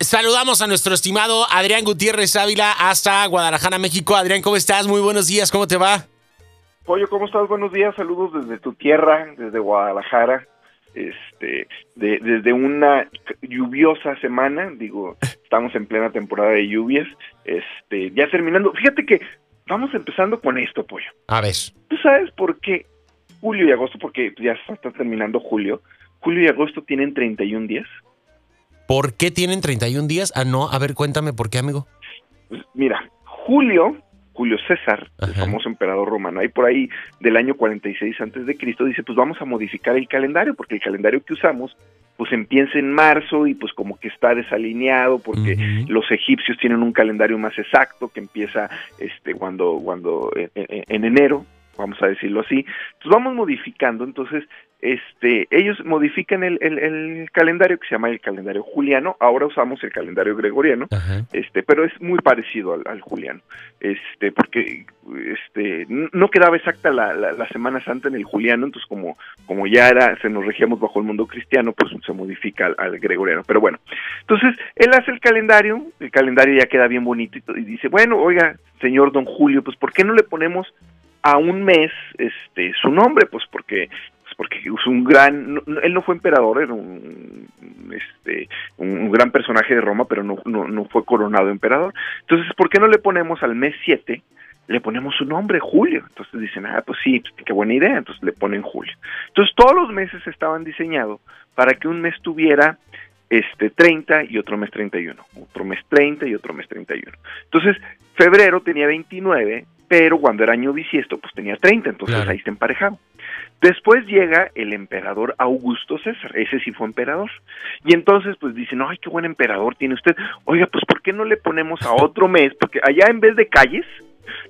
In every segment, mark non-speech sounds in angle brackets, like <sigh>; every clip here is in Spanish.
Saludamos a nuestro estimado Adrián Gutiérrez Ávila hasta Guadalajara, México. Adrián, ¿cómo estás? Muy buenos días, ¿cómo te va? Pollo, ¿cómo estás? Buenos días, saludos desde tu tierra, desde Guadalajara. Este, de, desde una lluviosa semana, digo, estamos en plena temporada de lluvias, este, ya terminando. Fíjate que vamos empezando con esto, Pollo. A ver. ¿Tú sabes por qué julio y agosto? Porque ya está terminando julio. Julio y agosto tienen 31 días. ¿Por qué tienen 31 días? Ah, no, a ver, cuéntame por qué, amigo. Mira, Julio, Julio César, el famoso emperador romano, ahí por ahí del año 46 antes de Cristo, dice, pues vamos a modificar el calendario, porque el calendario que usamos pues empieza en marzo y pues como que está desalineado porque los egipcios tienen un calendario más exacto que empieza este cuando cuando en enero vamos a decirlo así. Entonces vamos modificando, entonces este, ellos modifican el, el, calendario que se llama el calendario juliano, ahora usamos el calendario gregoriano, este, pero es muy parecido al, juliano, este, porque este, no quedaba exacta la, la, Semana Santa en el juliano, entonces como, como ya era, se nos regíamos bajo el mundo cristiano, pues se modifica al, gregoriano, pero bueno, entonces él hace el calendario, el calendario ya queda bien bonito y, y dice, bueno, oiga, señor don Julio, pues ¿por qué no le ponemos a un mes este su nombre pues porque porque es un gran él no fue emperador era un este un, gran personaje de Roma pero no, no, no fue coronado emperador entonces por qué no le ponemos al mes 7 le ponemos su nombre, Julio. Entonces dicen, ah, pues sí, pues, qué buena idea. Entonces le ponen Julio. Entonces todos los meses estaban diseñados para que un mes tuviera este 30 y otro mes 31, otro mes 30 y otro mes 31. Entonces, febrero tenía 29 pero cuando era año bisiesto, pues tenía 30, entonces ahí está emparejado. Después llega el emperador Augusto César, ese sí fue emperador. Y entonces pues dicen, ay, qué buen emperador tiene usted. Oiga, pues ¿por qué no le ponemos a otro mes? Porque allá en vez de calles,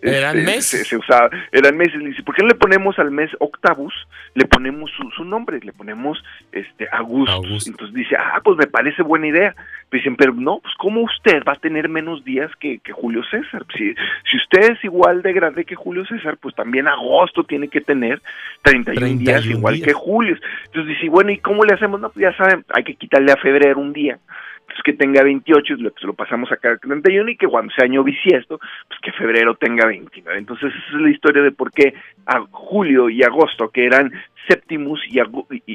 ¿Eran este, meses? Se, usaba, eran meses. Le dice, ¿por qué no le ponemos al mes octavus? Le ponemos su, nombre, le ponemos este Augustus. Entonces dice, ah, pues me parece buena idea. dicen, pero no, pues ¿cómo usted va a tener menos días que, Julio César? Si, si usted es igual de grande que Julio César, pues también agosto tiene que tener 31, días igual que Julio. Entonces dice, bueno, ¿y cómo le hacemos? No, pues ya saben, hay que quitarle a febrero un día que tenga 28, lo, lo pasamos a cada 31 y que cuando sea año bisiesto, pues que febrero tenga 29. Entonces esa es la historia de por qué a julio y agosto, que eran séptimus y,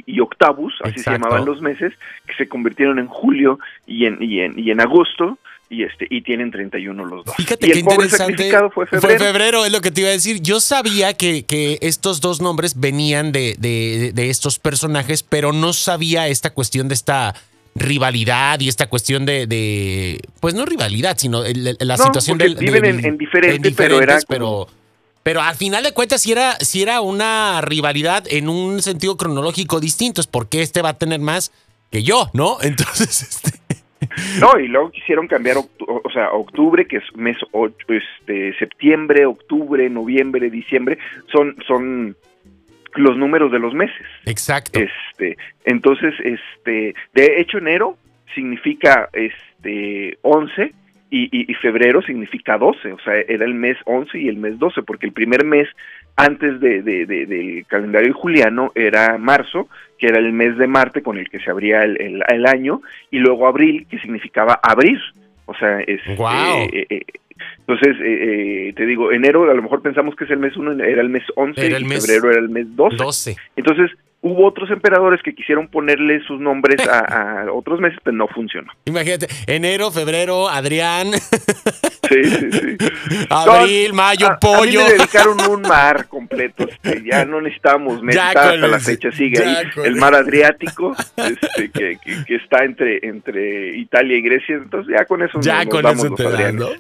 y, octavus, así se llamaban los meses, que se convirtieron en julio y en, y en, y en agosto, y este y tienen 31 los dos. Fíjate y qué interesante. Fue febrero. fue febrero. es lo que te iba a decir. Yo sabía que, que estos dos nombres venían de, de, de, estos personajes, pero no sabía esta cuestión de esta rivalidad y esta cuestión de, de pues no rivalidad, sino la situación del viven en, diferentes, pero era pero pero al final de cuentas si era si era una rivalidad en un sentido cronológico distinto, es porque este va a tener más que yo, ¿no? <laughs> Entonces este no, y luego quisieron cambiar, o sea, octubre, que es mes, este, septiembre, octubre, noviembre, diciembre, son, son los números de los meses. Exacto. Este, entonces, este, de hecho enero significa este 11 y, febrero significa 12, o sea, era el mes 11 y el mes 12, porque el primer mes antes de, de, del calendario juliano era marzo, que era el mes de Marte con el que se abría el, el, año, y luego abril, que significaba abrir. O sea, es, wow. Entonces, eh, eh, te digo, enero a lo mejor pensamos que es el mes 1, era el mes 11 y febrero era el mes 12. 12. Entonces, hubo otros emperadores que quisieron ponerle sus nombres a, <laughs> otros meses, pero no funcionó. Imagínate, enero, febrero, Adrián. <laughs> Sí, sí, sí. Abril, mayo, pollo. A mí me dedicaron un <laughs> mar completo. Este, ya no necesitamos meses hasta la fecha. Sigue ahí el mar Adriático, este, que, que, está entre, entre Italia y Grecia. Entonces, ya con eso ya con eso te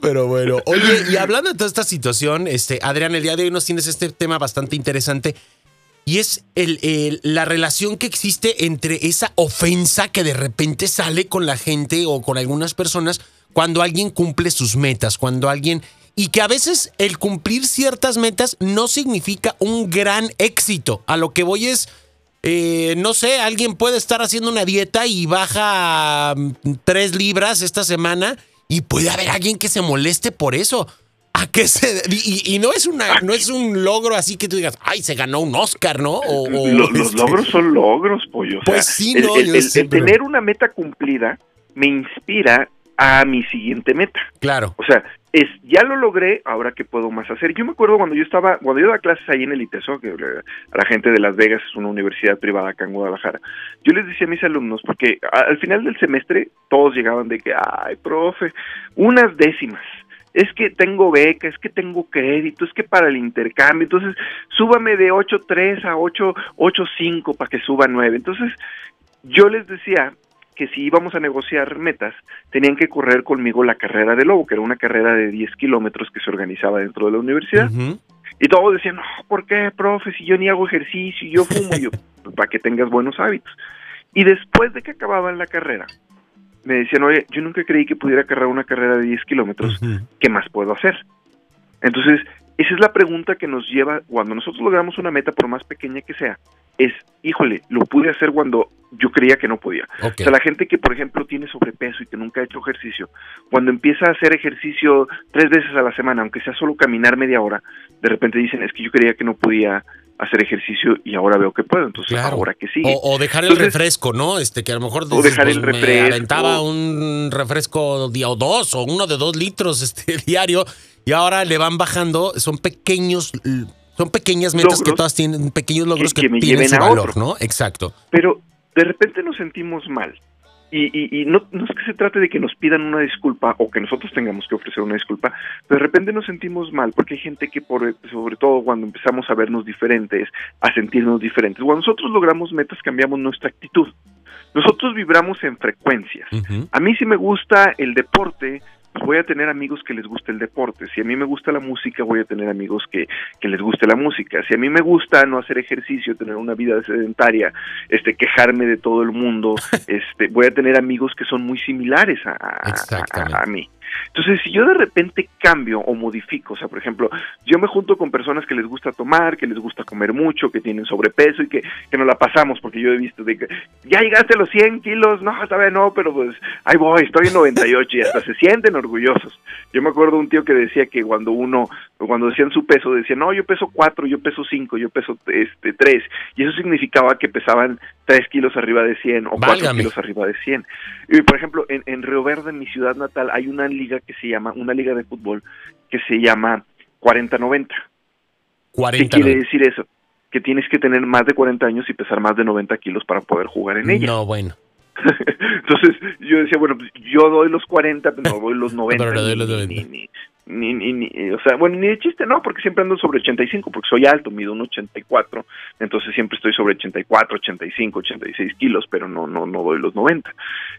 Pero bueno. Oye, y hablando de toda esta situación, este, Adrián, el día de hoy nos tienes este tema bastante interesante y es el, la relación que existe entre esa ofensa que de repente sale con la gente o con algunas personas cuando alguien cumple sus metas, cuando alguien... Y que a veces el cumplir ciertas metas no significa un gran éxito. A lo que voy es, eh, no sé, alguien puede estar haciendo una dieta y baja mm, tres libras esta semana y puede haber alguien que se moleste por eso. ¿A qué se y, y, no es una no es un logro así que tú digas, ay, se ganó un Oscar, ¿no? O, los, este logros son logros, pollo. pues sí, no, el, tener una meta cumplida me inspira a mi siguiente meta. Claro. O sea, es ya lo logré, ahora qué puedo más hacer. Yo me acuerdo cuando yo estaba, cuando yo daba clases ahí en el ITESO, que a la gente de Las Vegas es una universidad privada acá en Guadalajara, yo les decía a mis alumnos, porque al final del semestre todos llegaban de que, ay, profe, unas décimas es que tengo beca, es que tengo crédito, es que para el intercambio, entonces súbame de 8.3 a 8.5 para que suba 9. Entonces yo les decía que si íbamos a negociar metas, tenían que correr conmigo la carrera de lobo, que era una carrera de 10 kilómetros que se organizaba dentro de la universidad. Y todos decían, no, ¿por qué, profe? Si yo ni hago ejercicio yo fumo, <laughs> yo, para que tengas buenos hábitos. Y después de que acababan la carrera, me decían, oye, yo nunca creí que pudiera cargar una carrera de 10 kilómetros, ¿qué más puedo hacer? Entonces, esa es la pregunta que nos lleva, cuando nosotros logramos una meta, por más pequeña que sea, es, híjole, lo pude hacer cuando yo creía que no podía. O sea, la gente que, por ejemplo, tiene sobrepeso y que nunca ha hecho ejercicio, cuando empieza a hacer ejercicio tres veces a la semana, aunque sea solo caminar media hora, de repente dicen, es que yo creía que no podía hacer ejercicio y ahora veo que puedo, entonces ahora que sí. O, dejar el refresco, ¿no? Este que a lo mejor o dejar el pues, refresco. Me aventaba un refresco día o dos o uno de dos litros <laughs> este diario y ahora le van bajando, son pequeños son pequeñas metas que todas tienen pequeños logros que, tienen su valor, ¿no? Exacto. Pero de repente nos sentimos mal y, y, no, no, es que se trate de que nos pidan una disculpa o que nosotros tengamos que ofrecer una disculpa, pero de repente nos sentimos mal porque hay gente que, por, sobre todo cuando empezamos a vernos diferentes, a sentirnos diferentes, cuando nosotros logramos metas cambiamos nuestra actitud. Nosotros vibramos en frecuencias. A mí sí me gusta el deporte, pues voy a tener amigos que les guste el deporte. Si a mí me gusta la música, voy a tener amigos que, que les guste la música. Si a mí me gusta no hacer ejercicio, tener una vida sedentaria, este, quejarme de todo el mundo, <laughs> este, voy a tener amigos que son muy similares a, a, a mí. Entonces, si yo de repente cambio o modifico, o sea, por ejemplo, yo me junto con personas que les gusta tomar, que les gusta comer mucho, que tienen sobrepeso y que, que no la pasamos, porque yo he visto de que ya llegaste a los 100 kilos, no, vez no, pero pues ahí voy, estoy en 98 y hasta se sienten orgullosos. Yo me acuerdo un tío que decía que cuando uno, cuando decían su peso, decía, no, yo peso 4, yo peso 5, yo peso este 3, y eso significaba que pesaban 3 kilos arriba de 100 o 4 kilos arriba de 100. Y por ejemplo, en, en Río Verde, en mi ciudad natal, hay una liga que se llama, una liga de fútbol que se llama 40-90. ¿Qué quiere decir eso? Que tienes que tener más de 40 años y pesar más de 90 kilos para poder jugar en ella. No, bueno. <laughs> Entonces yo decía, bueno, pues, yo doy los 40, pero no doy los <laughs> 90. pero doy los 90. Ni, ni, ni, o sea, bueno, ni de chiste no, porque siempre ando sobre 85, porque soy alto, mido un 84, entonces siempre estoy sobre 84, 85, 86 kilos, pero no, no, no doy los 90.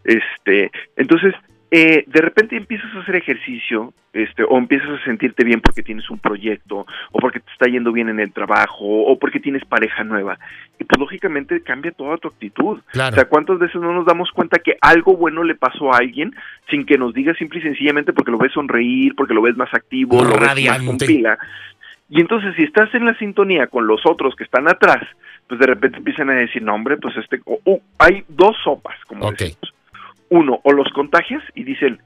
Este, entonces, eh, de repente empiezas a hacer ejercicio, este, o empiezas a sentirte bien porque tienes un proyecto, o porque te está yendo bien en el trabajo, o porque tienes pareja nueva, y pues lógicamente cambia toda tu actitud. O sea, ¿cuántas veces no nos damos cuenta que algo bueno le pasó a alguien sin que nos diga simple y sencillamente porque lo ves sonreír, porque lo ves más activo, lo ves más con pila? Y entonces si estás en la sintonía con los otros que están atrás, pues de repente empiezan a decir, no hombre, pues este, hay dos sopas, como decimos uno, o los contagias y dicen,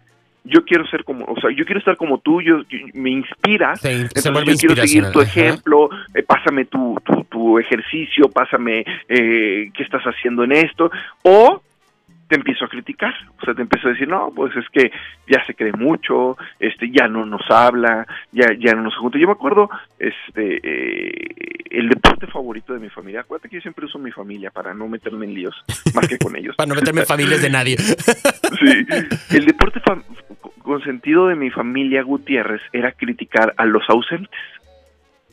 yo quiero ser como, o sea, yo quiero estar como tú, yo, me inspiras, entonces yo quiero seguir tu ejemplo, eh, pásame tu, tu, tu, ejercicio, pásame eh, qué estás haciendo en esto, o te empiezo a criticar, o sea, te empiezo a decir, no, pues es que ya se cree mucho, este, ya no nos habla, ya, ya no nos junta. Yo me acuerdo, este, eh, el deporte favorito de mi familia, acuérdate que yo siempre uso mi familia para no meterme en líos, más que con ellos. <laughs> para no meterme en familias de nadie. <laughs> sí, el deporte consentido de mi familia Gutiérrez era criticar a los ausentes.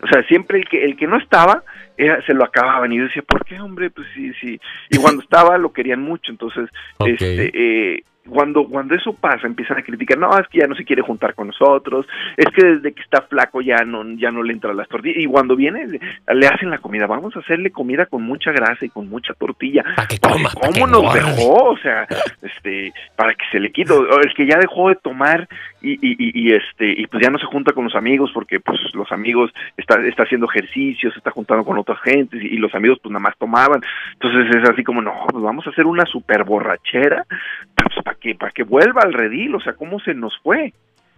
O sea, siempre el que, el que no estaba, se lo acababan y yo decía, ¿por qué, hombre? Pues sí, sí. Y cuando <laughs> estaba lo querían mucho, entonces, este, eh, cuando, cuando eso pasa, empiezan a criticar, no, es que ya no se quiere juntar con nosotros, es que desde que está flaco ya no, ya no le entran las tortillas, y cuando viene le hacen la comida, vamos a hacerle comida con mucha grasa y con mucha tortilla. Para que coma, ¿Cómo nos dejó? O sea, este, para que se le quite, el que ya dejó de tomar y, y, y, este, y pues ya no se junta con los amigos porque pues los amigos está, está haciendo ejercicios, está juntando con otras gentes y, los amigos pues nada más tomaban. Entonces es así como, no, pues vamos a hacer una super borrachera, pues, para que, para que vuelva al redil, o sea, ¿cómo se nos fue?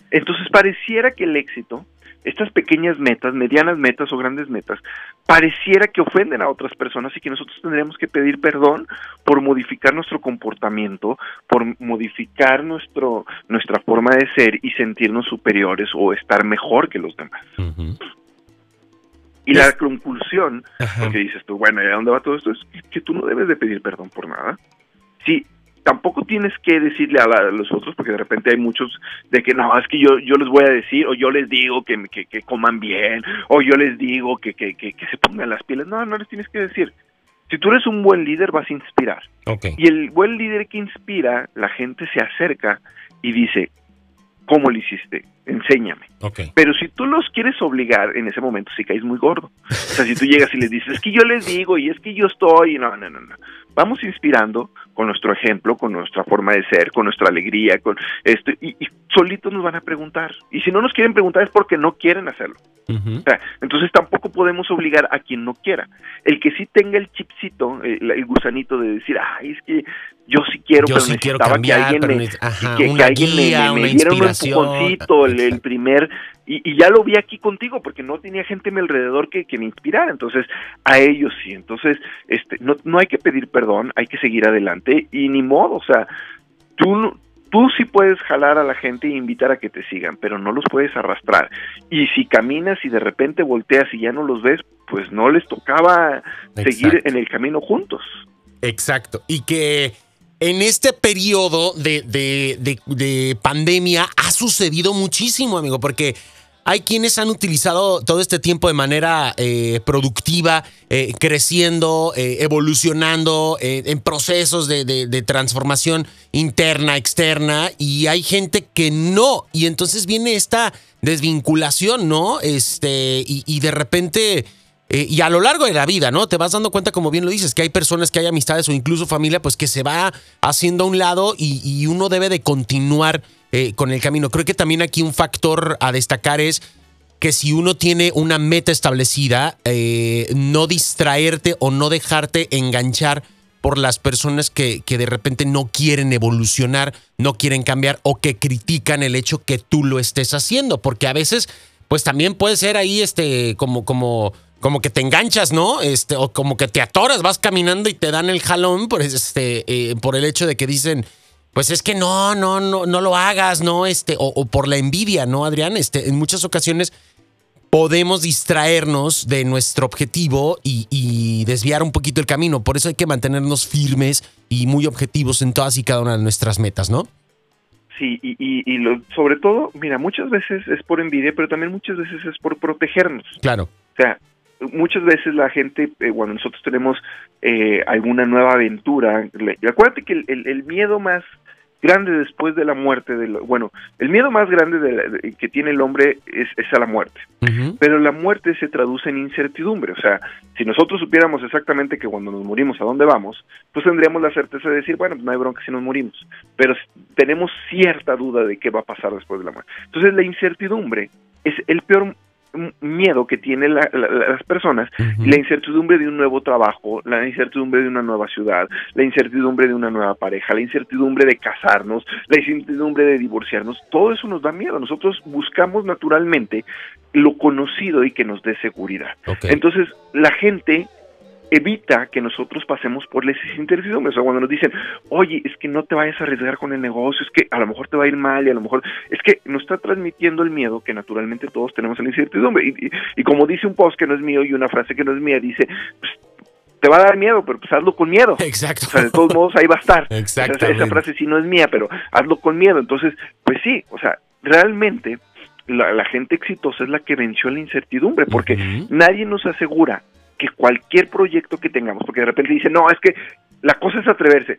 Entonces pareciera que el éxito estas pequeñas metas, medianas metas o grandes metas, pareciera que ofenden a otras personas y que nosotros tendríamos que pedir perdón por modificar nuestro comportamiento, por modificar nuestro, nuestra forma de ser y sentirnos superiores o estar mejor que los demás. Y la conclusión, porque dices tú, bueno, ¿y a dónde va todo esto? Es que tú no debes de pedir perdón por nada. Sí, tampoco tienes que decirle a, los otros, porque de repente hay muchos de que no, es que yo, yo les voy a decir, o yo les digo que, que, coman bien, o yo les digo que, que, que, se pongan las pieles. No, no les tienes que decir. Si tú eres un buen líder, vas a inspirar. Y el buen líder que inspira, la gente se acerca y dice, ¿cómo lo hiciste? Enséñame. Pero si tú los quieres obligar en ese momento, si caes muy gordo. O sea, si tú llegas y les dices, es que yo les digo y es que yo estoy, no, no, no, no. Vamos inspirando con nuestro ejemplo, con nuestra forma de ser, con nuestra alegría, con esto, y, solitos nos van a preguntar. Y si no nos quieren preguntar es porque no quieren hacerlo. entonces tampoco podemos obligar a quien no quiera. El que sí tenga el chipcito, el, gusanito de decir, ay, es que yo sí quiero, pero necesitaba que alguien me, que, alguien me, diera un empujoncito, el, primer, y, ya lo vi aquí contigo, porque no tenía gente a mi alrededor que, que me inspirara, entonces a ellos sí, entonces este no, no hay que pedir perdón, hay que seguir adelante, y ni modo, o sea, tú, tú sí puedes jalar a la gente e invitar a que te sigan, pero no los puedes arrastrar. Y si caminas y de repente volteas y ya no los ves, pues no les tocaba seguir en el camino juntos. Exacto. Y que en este periodo de, de, pandemia ha sucedido muchísimo, amigo, porque hay quienes han utilizado todo este tiempo de manera eh, productiva, eh, creciendo, eh, evolucionando en procesos de, transformación interna, externa, y hay gente que no. Y entonces viene esta desvinculación, ¿no? Este, y de repente eh, y a lo largo de la vida, ¿no? Te vas dando cuenta, como bien lo dices, que hay personas, que hay amistades o incluso familia, pues que se va haciendo a un lado y, uno debe de continuar eh, con el camino. Creo que también aquí un factor a destacar es que si uno tiene una meta establecida, eh, no distraerte o no dejarte enganchar por las personas que, que, de repente no quieren evolucionar, no quieren cambiar o que critican el hecho que tú lo estés haciendo, porque a veces, pues también puede ser ahí este como como como que te enganchas, ¿no? Este, o como que te atoras, vas caminando y te dan el jalón por, este, eh, por el hecho de que dicen, pues es que no, no, no, no lo hagas, ¿no? Este, o, por la envidia, ¿no, Adrián? Este, en muchas ocasiones podemos distraernos de nuestro objetivo y, desviar un poquito el camino. Por eso hay que mantenernos firmes y muy objetivos en todas y cada una de nuestras metas, ¿no? Sí, y, y, lo, sobre todo, mira, muchas veces es por envidia, pero también muchas veces es por protegernos. Claro. O sea, muchas veces la gente, eh, cuando nosotros tenemos eh, alguna nueva aventura, acuérdate que el, miedo más grande después de la muerte, de bueno, el miedo más grande que tiene el hombre es, a la muerte, pero la muerte se traduce en incertidumbre, o sea, si nosotros supiéramos exactamente que cuando nos morimos a dónde vamos, pues tendríamos la certeza de decir, bueno, pues no hay bronca si nos morimos, pero tenemos cierta duda de qué va a pasar después de la muerte. Entonces la incertidumbre es el peor miedo que tienen las personas, la incertidumbre de un nuevo trabajo, la incertidumbre de una nueva ciudad, la incertidumbre de una nueva pareja, la incertidumbre de casarnos, la incertidumbre de divorciarnos, todo eso nos da miedo. Nosotros buscamos naturalmente lo conocido y que nos dé seguridad. Entonces, la gente evita que nosotros pasemos por las incertidumbres. O sea, cuando nos dicen, oye, es que no te vayas a arriesgar con el negocio, es que a lo mejor te va a ir mal y a lo mejor es que nos está transmitiendo el miedo que naturalmente todos tenemos en la incertidumbre. Y, como dice un post que no es mío y una frase que no es mía, dice, pues, te va a dar miedo, pero pues hazlo con miedo. <laughs> Exacto. O sea, de todos modos ahí va a estar. Exacto. Esa, frase sí no es mía, pero hazlo con miedo. Entonces, pues sí, o sea, realmente la, gente exitosa es la que venció la incertidumbre, porque nadie nos asegura que cualquier proyecto que tengamos, porque de repente dicen, no, es que la cosa es atreverse.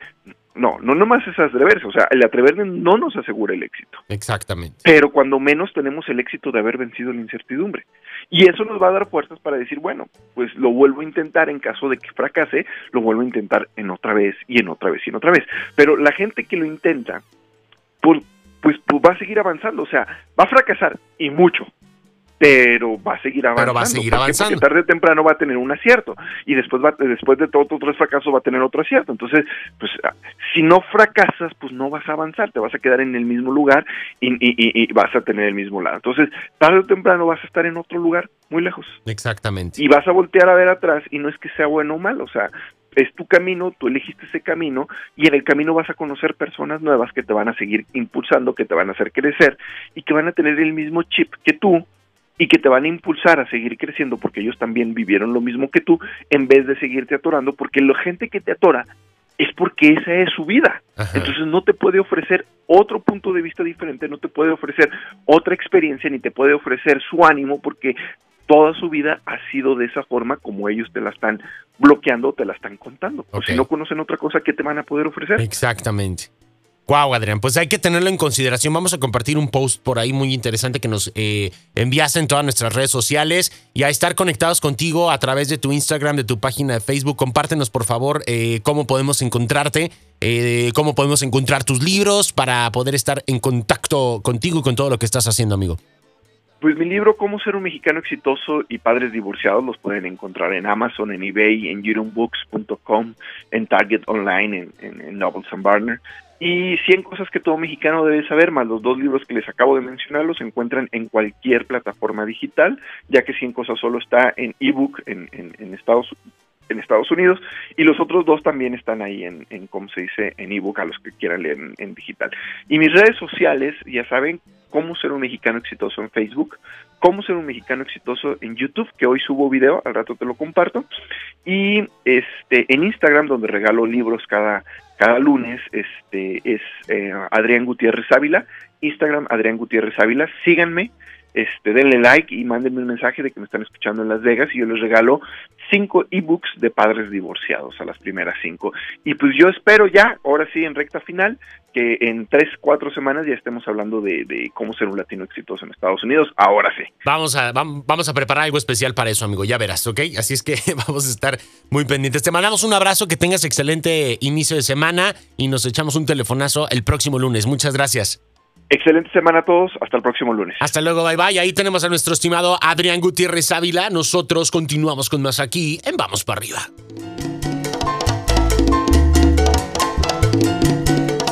No, no nomás es atreverse, o sea, el atreverse no nos asegura el éxito. Exactamente. Pero cuando menos tenemos el éxito de haber vencido la incertidumbre. Y eso nos va a dar fuerzas para decir, bueno, pues lo vuelvo a intentar en caso de que fracase, lo vuelvo a intentar en otra vez y en otra vez y en otra vez. Pero la gente que lo intenta, pues, pues va a seguir avanzando, o sea, va a fracasar y mucho, pero va a seguir avanzando. Pero va a seguir avanzando. Porque tarde o temprano va a tener un acierto y después va, después de todos otros fracasos va a tener otro acierto. Entonces, pues ah, si no fracasas, pues no vas a avanzar, te vas a quedar en el mismo lugar y, y, vas a tener el mismo lado. Entonces, tarde o temprano vas a estar en otro lugar muy lejos. Exactamente. Y vas a voltear a ver atrás y no es que sea bueno o malo, o sea, es tu camino, tú elegiste ese camino y en el camino vas a conocer personas nuevas que te van a seguir impulsando, que te van a hacer crecer y que van a tener el mismo chip que tú y que te van a impulsar a seguir creciendo porque ellos también vivieron lo mismo que tú en vez de seguirte atorando porque la gente que te atora es porque esa es su vida. Entonces no te puede ofrecer otro punto de vista diferente, no te puede ofrecer otra experiencia, ni te puede ofrecer su ánimo, porque toda su vida ha sido de esa forma como ellos te la están bloqueando, te la están contando. O si no conocen otra cosa, ¿qué te van a poder ofrecer? Exactamente. Wow, Adrián, pues hay que tenerlo en consideración. Vamos a compartir un post por ahí muy interesante que nos eh, enviaste en todas nuestras redes sociales y a estar conectados contigo a través de tu Instagram, de tu página de Facebook. Compártenos, por favor, eh, cómo podemos encontrarte, eh, cómo podemos encontrar tus libros para poder estar en contacto contigo y con todo lo que estás haciendo, amigo. Pues mi libro, Cómo ser un mexicano exitoso y padres divorciados, los pueden encontrar en Amazon, en eBay, en YourOwnBooks.com, en Target Online, en, en, Novels and Barner. Y 100 cosas que todo mexicano debe saber, más los dos libros que les acabo de mencionar, los encuentran en cualquier plataforma digital, ya que 100 cosas solo está en ebook en, en, en Estados en Estados Unidos y los otros dos también están ahí en, en como se dice, en ebook a los que quieran leer en, digital. Y mis redes sociales, ya saben, cómo ser un mexicano exitoso en Facebook, cómo ser un mexicano exitoso en YouTube, que hoy subo video, al rato te lo comparto, y este en Instagram, donde regalo libros cada, cada lunes, este es eh, Adrián Gutiérrez Ávila, Instagram Adrián Gutiérrez Ávila, síganme, este, denle like y mándenme un mensaje de que me están escuchando en Las Vegas y yo les regalo cinco ebooks de padres divorciados a las primeras cinco. Y pues yo espero ya, ahora sí, en recta final, que en tres, cuatro semanas ya estemos hablando de, cómo ser un latino exitoso en Estados Unidos. Ahora sí. Vamos a, vamos a preparar algo especial para eso, amigo. Ya verás, ¿ok? Así es que <laughs> vamos a estar muy pendientes. Te mandamos un abrazo, que tengas excelente inicio de semana y nos echamos un telefonazo el próximo lunes. Muchas gracias. Excelente semana a todos. Hasta el próximo lunes. Hasta luego. Bye bye. Ahí tenemos a nuestro estimado Adrián Gutiérrez Ávila. Nosotros continuamos con más aquí en Vamos para arriba.